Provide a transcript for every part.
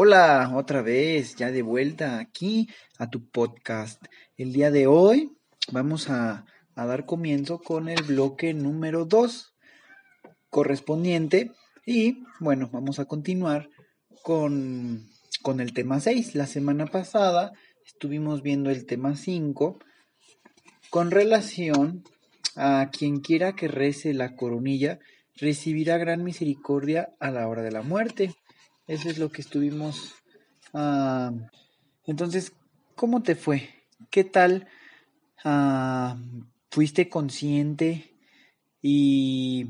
Hola, otra vez, ya de vuelta aquí a tu podcast. El día de hoy vamos a, dar comienzo con el bloque número 2 correspondiente y bueno, vamos a continuar con, con el tema 6. La semana pasada estuvimos viendo el tema 5 con relación a quien quiera que rece la coronilla recibirá gran misericordia a la hora de la muerte. Eso es lo que estuvimos... Ah, entonces, ¿cómo te fue? ¿Qué tal? Ah, ¿Fuiste consciente y...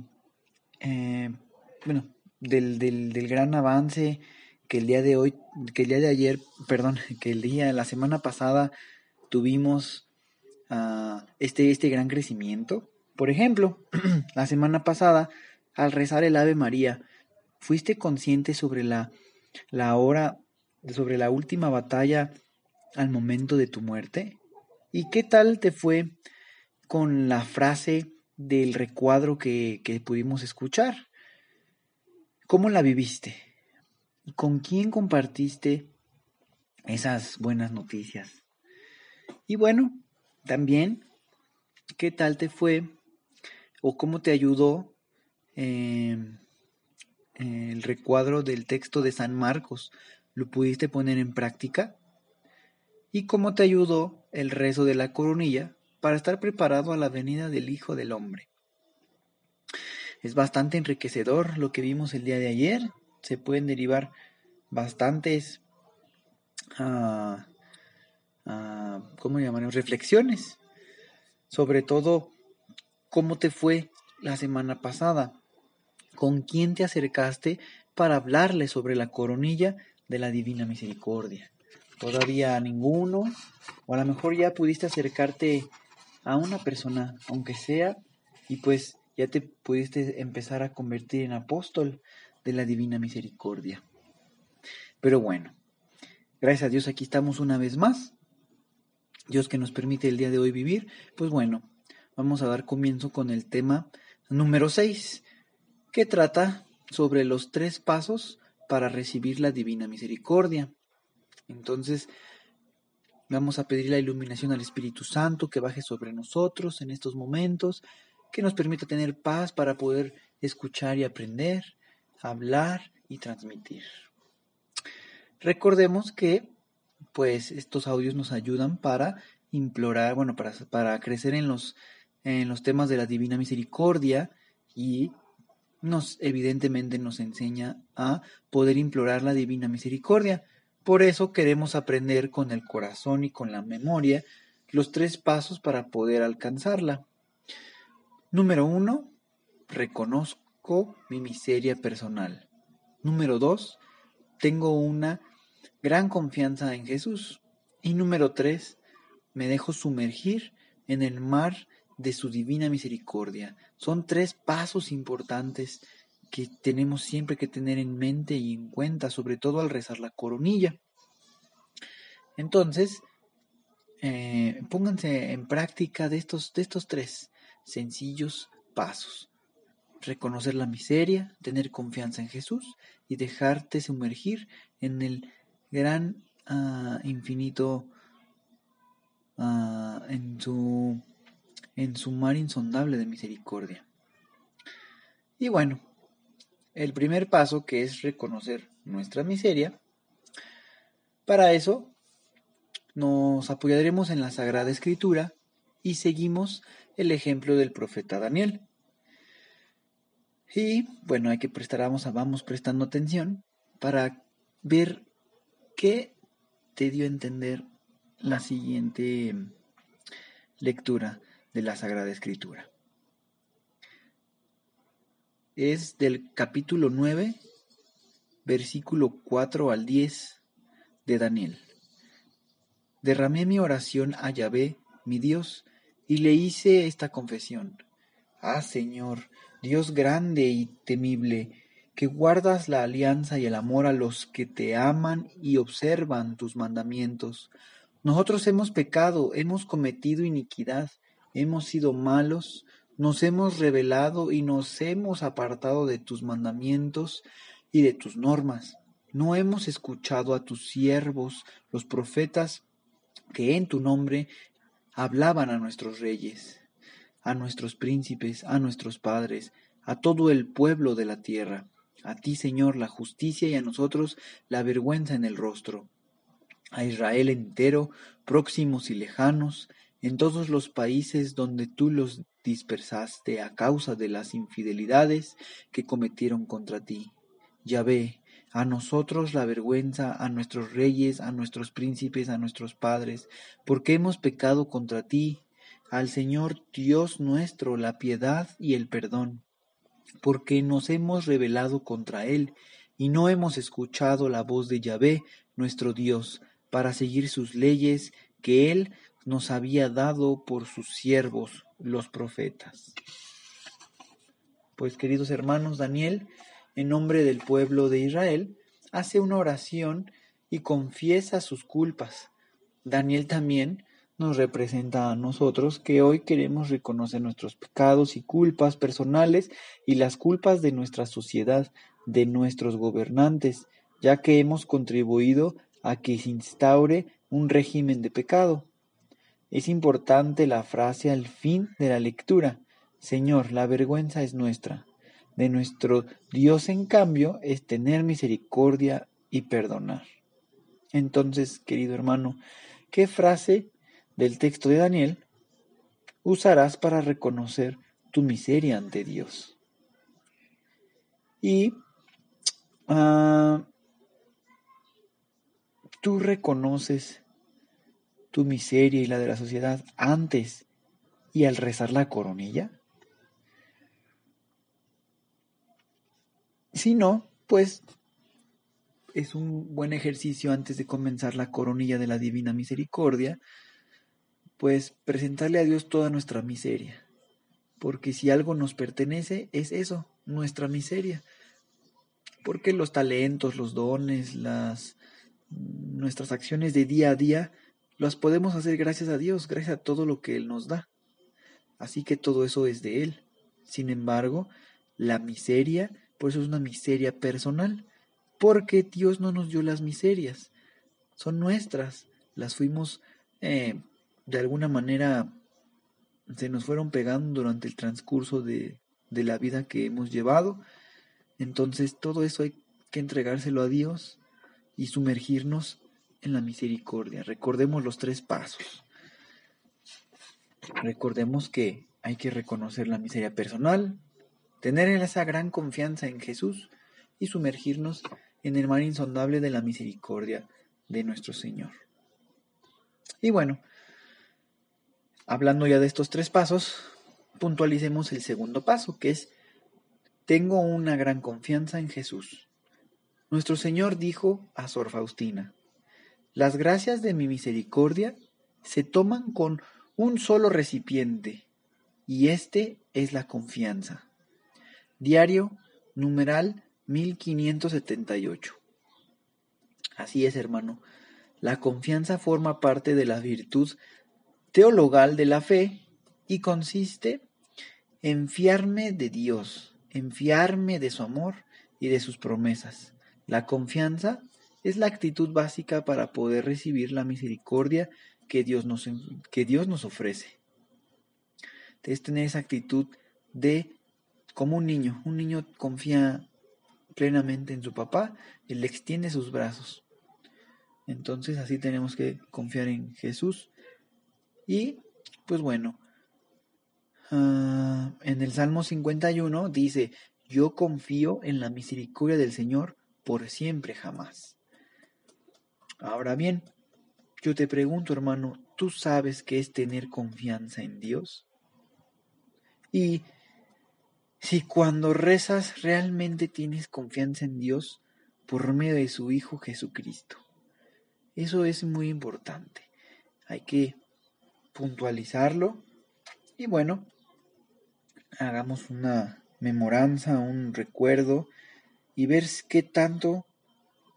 Eh, bueno, del, del, del, gran avance que el día de hoy, que el día de ayer, perdón, que el día, la semana pasada tuvimos uh, este, este gran crecimiento. Por ejemplo, la semana pasada, al rezar el Ave María, ¿Fuiste consciente sobre la, la hora, sobre la última batalla al momento de tu muerte? ¿Y qué tal te fue con la frase del recuadro que, que pudimos escuchar? ¿Cómo la viviste? ¿Y con quién compartiste esas buenas noticias? Y bueno, también, ¿qué tal te fue o cómo te ayudó eh, el recuadro del texto de San Marcos, ¿lo pudiste poner en práctica? ¿Y cómo te ayudó el rezo de la coronilla para estar preparado a la venida del Hijo del Hombre? Es bastante enriquecedor lo que vimos el día de ayer. Se pueden derivar bastantes, uh, ¿cómo llamaremos? Reflexiones. Sobre todo, cómo te fue la semana pasada con quién te acercaste para hablarle sobre la coronilla de la Divina Misericordia. Todavía ninguno, o a lo mejor ya pudiste acercarte a una persona, aunque sea, y pues ya te pudiste empezar a convertir en apóstol de la Divina Misericordia. Pero bueno, gracias a Dios aquí estamos una vez más. Dios que nos permite el día de hoy vivir. Pues bueno, vamos a dar comienzo con el tema número 6, que trata sobre los tres pasos para recibir la divina misericordia. Entonces, vamos a pedir la iluminación al Espíritu Santo que baje sobre nosotros en estos momentos, que nos permita tener paz para poder escuchar y aprender, hablar y transmitir. Recordemos que pues estos audios nos ayudan para implorar, bueno, para, para crecer en los, en los temas de la divina misericordia y nos evidentemente nos enseña a poder implorar la divina misericordia. Por eso queremos aprender con el corazón y con la memoria los tres pasos para poder alcanzarla. Número uno, reconozco mi miseria personal. Número dos, tengo una gran confianza en Jesús. Y número tres, me dejo sumergir en el mar de su divina misericordia. Son tres pasos importantes que tenemos siempre que tener en mente y en cuenta, sobre todo al rezar la coronilla. Entonces, eh, pónganse en práctica de estos, de estos tres sencillos pasos. Reconocer la miseria, tener confianza en Jesús y dejarte sumergir en el gran ah, infinito, ah, en su en su mar insondable de misericordia. Y bueno, el primer paso que es reconocer nuestra miseria, para eso nos apoyaremos en la Sagrada Escritura y seguimos el ejemplo del profeta Daniel. Y bueno, hay que prestar, vamos, vamos prestando atención para ver qué te dio a entender la siguiente lectura de la Sagrada Escritura. Es del capítulo 9 versículo 4 al 10 de Daniel. Derramé mi oración a Yahvé, mi Dios, y le hice esta confesión. Ah, Señor, Dios grande y temible, que guardas la alianza y el amor a los que te aman y observan tus mandamientos. Nosotros hemos pecado, hemos cometido iniquidad, hemos sido malos, nos hemos rebelado y nos hemos apartado de tus mandamientos y de tus normas. No hemos escuchado a tus siervos, los profetas, que en tu nombre hablaban a nuestros reyes, a nuestros príncipes, a nuestros padres, a todo el pueblo de la tierra. A ti, Señor, la justicia y a nosotros la vergüenza en el rostro. A Israel entero, próximos y lejanos, en todos los países donde tú los dispersaste a causa de las infidelidades que cometieron contra ti. Ya ve, a nosotros la vergüenza, a nuestros reyes, a nuestros príncipes, a nuestros padres, porque hemos pecado contra ti, al Señor Dios nuestro la piedad y el perdón, porque nos hemos rebelado contra Él, y no hemos escuchado la voz de Yahvé, nuestro Dios, para seguir sus leyes que Él nos había dado por sus siervos, los profetas. Pues queridos hermanos, Daniel en nombre del pueblo de Israel, hace una oración y confiesa sus culpas. Daniel también nos representa a nosotros que hoy queremos reconocer nuestros pecados y culpas personales y las culpas de nuestra sociedad, de nuestros gobernantes, ya que hemos contribuido a que se instaure un régimen de pecado. Es importante la frase al fin de la lectura, Señor, la vergüenza es nuestra de nuestro Dios, en cambio, es tener misericordia y perdonar. Entonces, querido hermano, ¿qué frase del texto de Daniel usarás para reconocer tu miseria ante Dios? Y uh, tú reconoces tu miseria y la de la sociedad antes y al rezar la coronilla? Si no, pues es un buen ejercicio antes de comenzar la coronilla de la Divina Misericordia, pues presentarle a Dios toda nuestra miseria. Porque si algo nos pertenece, es eso, nuestra miseria. Porque los talentos, los dones, las nuestras acciones de día a día, las podemos hacer gracias a Dios, gracias a todo lo que Él nos da. Así que todo eso es de Él. Sin embargo, la miseria por eso es una miseria personal, porque Dios no nos dio las miserias, son nuestras, las fuimos eh, de alguna manera, se nos fueron pegando durante el transcurso de, de la vida que hemos llevado, entonces todo eso hay que entregárselo a Dios y sumergirnos en la misericordia. Recordemos los tres pasos. Recordemos que hay que reconocer la miseria personal, tener esa gran confianza en Jesús y sumergirnos en el mar insondable de la misericordia de nuestro Señor. Y bueno, hablando ya de estos tres pasos, puntualicemos el segundo paso, que es, tengo una gran confianza en Jesús. Nuestro Señor dijo a Sor Faustina, las gracias de mi misericordia se toman con un solo recipiente, y este es la confianza. Diario numeral 1578. Así es, hermano. La confianza forma parte de la virtud teologal de la fe y consiste en fiarme de Dios, en fiarme de su amor y de sus promesas. La confianza es la actitud básica para poder recibir la misericordia que Dios nos, que Dios nos ofrece. Es tener esa actitud de como un niño. Un niño confía plenamente en su papá y le extiende sus brazos. Entonces así tenemos que confiar en Jesús. Y pues bueno, ah, en el Salmo 51 dice, yo confío en la misericordia del Señor por siempre jamás. Ahora bien, yo te pregunto hermano, ¿tú sabes qué es tener confianza en Dios? Y si cuando rezas realmente tienes confianza en Dios, por medio de su Hijo Jesucristo. Eso es muy importante. Hay que puntualizarlo y bueno, hagamos una memoranza, un recuerdo y ver qué tanto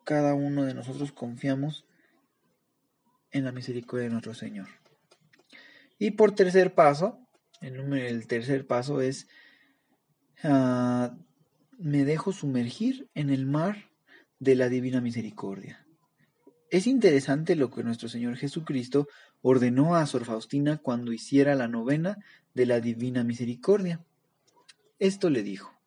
cada uno de nosotros confiamos en la misericordia de nuestro Señor. Y por tercer paso, el, tercer paso es, ah, me dejo sumergir en el mar de la divina misericordia. Es interesante lo que nuestro Señor Jesucristo ordenó a Sor Faustina cuando hiciera la novena de la divina misericordia. Esto le dijo,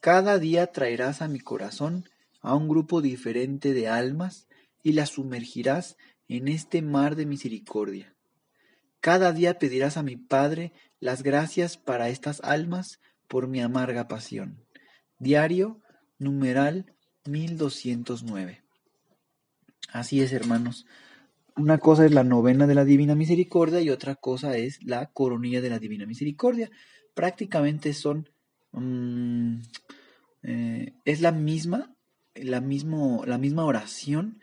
cada día traerás a mi corazón a un grupo diferente de almas y las sumergirás en este mar de misericordia. Cada día pedirás a mi Padre las gracias para estas almas por mi amarga pasión. Diario, numeral 1209. Así es, hermanos. Una cosa es la novena de la Divina Misericordia y otra cosa es la coronilla de la Divina Misericordia. Prácticamente son... Mm, eh, es la misma, la, mismo, la misma oración,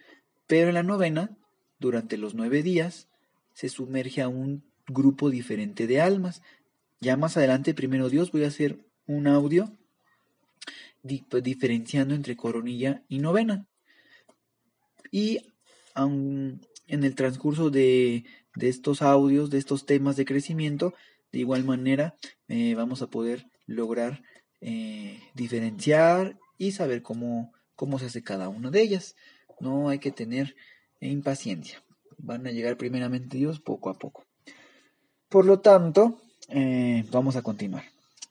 pero en la novena, durante los nueve días, se sumerge a un grupo diferente de almas. Ya más adelante, primero Dios, voy a hacer un audio diferenciando entre coronilla y novena. Y en el transcurso de, estos audios, de estos temas de crecimiento, de igual manera eh, vamos a poder lograr eh, diferenciar y saber cómo, cómo se hace cada una de ellas. No hay que tener impaciencia. Van a llegar primeramente Dios poco a poco. Por lo tanto, eh, vamos a continuar.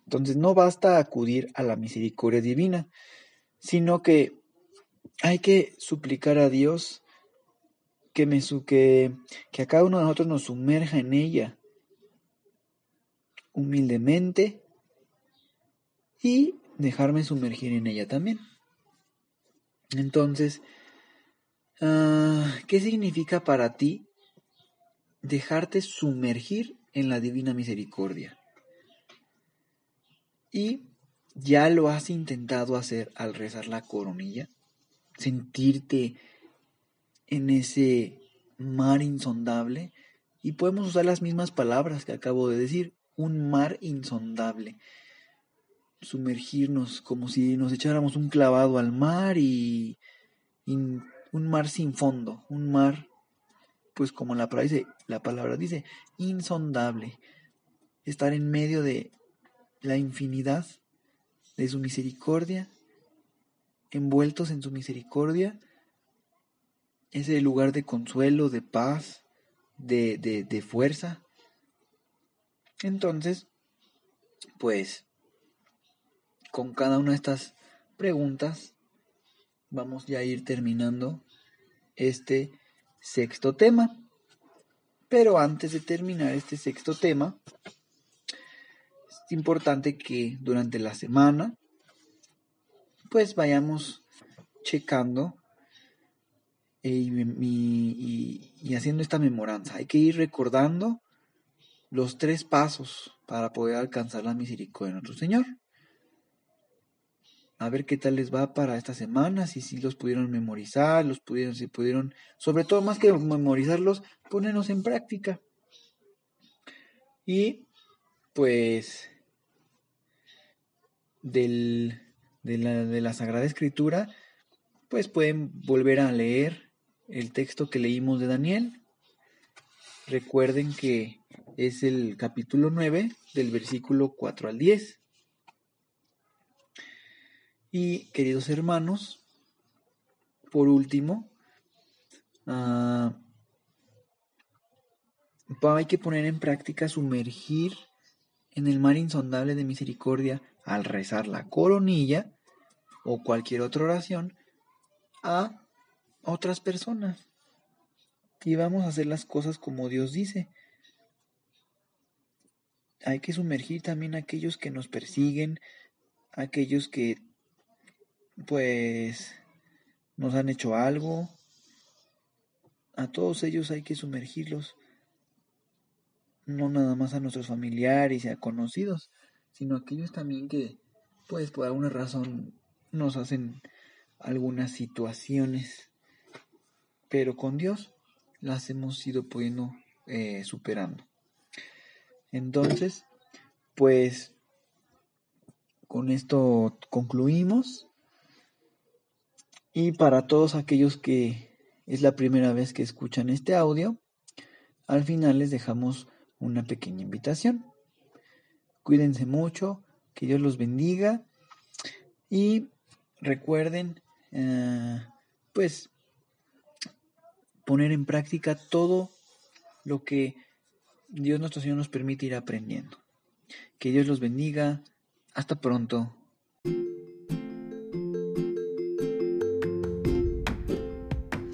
Entonces no basta acudir a la misericordia divina, sino que hay que suplicar a Dios que, me, que, que a cada uno de nosotros nos sumerja en ella humildemente y dejarme sumergir en ella también. Entonces, ah, ¿qué significa para ti dejarte sumergir en la divina misericordia? Y ya lo has intentado hacer al rezar la coronilla, sentirte en ese mar insondable. Y podemos usar las mismas palabras que acabo de decir, un mar insondable. Sumergirnos como si nos echáramos un clavado al mar y, un mar sin fondo, un mar, pues como la palabra dice, la palabra dice, insondable. Estar en medio de la infinidad de su misericordia, envueltos en su misericordia, es el lugar de consuelo, de paz, de, de, de fuerza. Entonces, pues, con cada una de estas preguntas, vamos ya a ir terminando este sexto tema. Pero antes de terminar este sexto tema, importante que durante la semana pues vayamos checando eh, y, haciendo esta memoranza. Hay que ir recordando los tres pasos para poder alcanzar la misericordia de nuestro Señor. A ver qué tal les va para esta semana, si si los pudieron memorizar, los pudieron, si pudieron, sobre todo más que memorizarlos, ponernos en práctica. Y pues del, de, la, de la Sagrada Escritura, pues pueden volver a leer el texto que leímos de Daniel. Recuerden que es el capítulo 9 del versículo 4 al 10. Y queridos hermanos, por último, ah, hay que poner en práctica sumergir en el mar insondable de misericordia al rezar la coronilla o cualquier otra oración a otras personas. Y vamos a hacer las cosas como Dios dice. Hay que sumergir también a aquellos que nos persiguen, aquellos que pues nos han hecho algo. A todos ellos hay que sumergirlos. No nada más a nuestros familiares y a conocidos, sino aquellos también que, pues, por alguna razón nos hacen algunas situaciones, pero con Dios las hemos ido pudiendo eh, superando. Entonces, pues con esto concluimos. Y para todos aquellos que es la primera vez que escuchan este audio, al final les dejamos una pequeña invitación. Cuídense mucho, que Dios los bendiga y recuerden, eh, pues, poner en práctica todo lo que Dios nuestro Señor nos permite ir aprendiendo. Que Dios los bendiga. Hasta pronto.